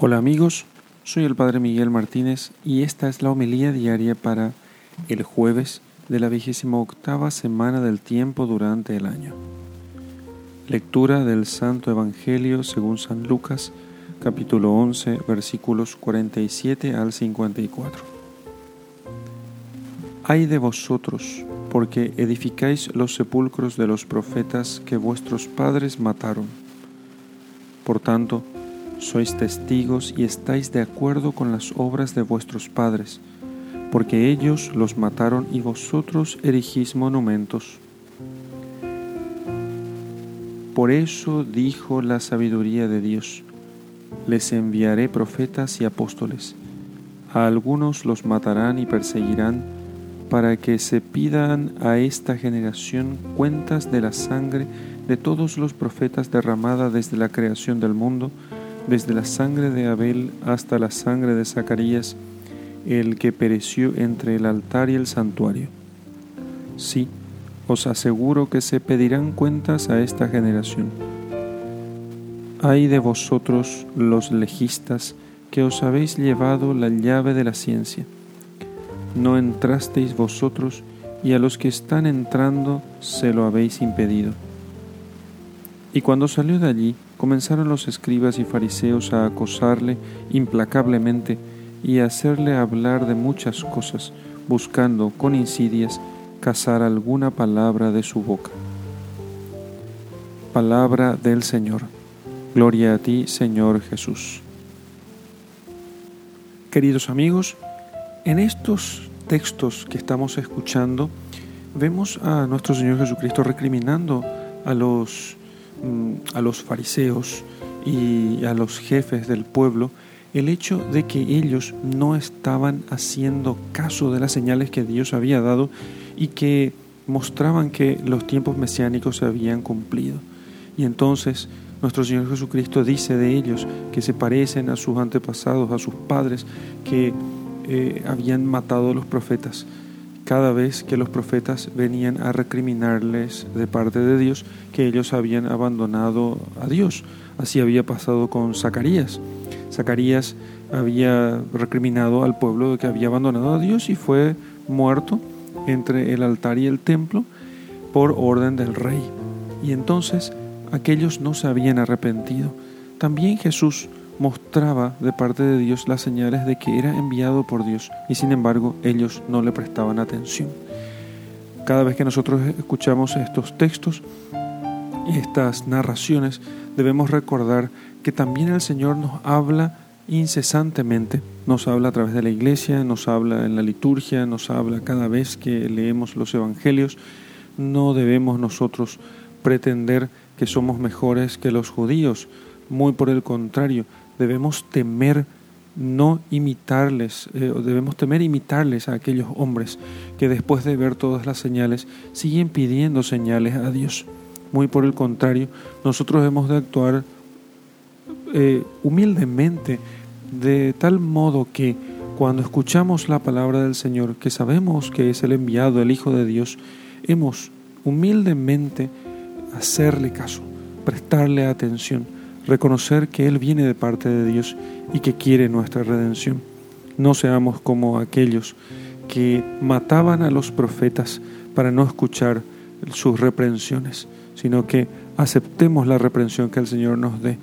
Hola amigos, soy el Padre Miguel Martínez y esta es la homilía diaria para el jueves de la vigésima octava semana del tiempo durante el año. Lectura del Santo Evangelio según San Lucas, capítulo 11, versículos 47 al 54. Ay de vosotros, porque edificáis los sepulcros de los profetas que vuestros padres mataron. Por tanto, sois testigos y estáis de acuerdo con las obras de vuestros padres, porque ellos los mataron y vosotros erigís monumentos. Por eso dijo la sabiduría de Dios, les enviaré profetas y apóstoles, a algunos los matarán y perseguirán, para que se pidan a esta generación cuentas de la sangre de todos los profetas derramada desde la creación del mundo, desde la sangre de Abel hasta la sangre de Zacarías, el que pereció entre el altar y el santuario. Sí, os aseguro que se pedirán cuentas a esta generación. Ay de vosotros los legistas, que os habéis llevado la llave de la ciencia. No entrasteis vosotros, y a los que están entrando se lo habéis impedido. Y cuando salió de allí, comenzaron los escribas y fariseos a acosarle implacablemente y a hacerle hablar de muchas cosas, buscando con insidias cazar alguna palabra de su boca. Palabra del Señor. Gloria a ti, Señor Jesús. Queridos amigos, en estos textos que estamos escuchando, vemos a nuestro Señor Jesucristo recriminando a los a los fariseos y a los jefes del pueblo el hecho de que ellos no estaban haciendo caso de las señales que Dios había dado y que mostraban que los tiempos mesiánicos se habían cumplido. Y entonces nuestro Señor Jesucristo dice de ellos que se parecen a sus antepasados, a sus padres, que eh, habían matado a los profetas cada vez que los profetas venían a recriminarles de parte de Dios que ellos habían abandonado a Dios. Así había pasado con Zacarías. Zacarías había recriminado al pueblo de que había abandonado a Dios y fue muerto entre el altar y el templo por orden del rey. Y entonces aquellos no se habían arrepentido. También Jesús mostraba de parte de Dios las señales de que era enviado por Dios y sin embargo ellos no le prestaban atención. Cada vez que nosotros escuchamos estos textos y estas narraciones debemos recordar que también el Señor nos habla incesantemente, nos habla a través de la iglesia, nos habla en la liturgia, nos habla cada vez que leemos los evangelios. No debemos nosotros pretender que somos mejores que los judíos, muy por el contrario, debemos temer no imitarles, eh, debemos temer imitarles a aquellos hombres que después de ver todas las señales siguen pidiendo señales a Dios. Muy por el contrario, nosotros hemos de actuar eh, humildemente, de tal modo que cuando escuchamos la palabra del Señor, que sabemos que es el enviado, el Hijo de Dios, hemos humildemente hacerle caso, prestarle atención reconocer que Él viene de parte de Dios y que quiere nuestra redención. No seamos como aquellos que mataban a los profetas para no escuchar sus reprensiones, sino que aceptemos la reprensión que el Señor nos dé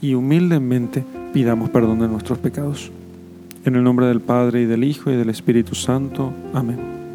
y humildemente pidamos perdón de nuestros pecados. En el nombre del Padre y del Hijo y del Espíritu Santo. Amén.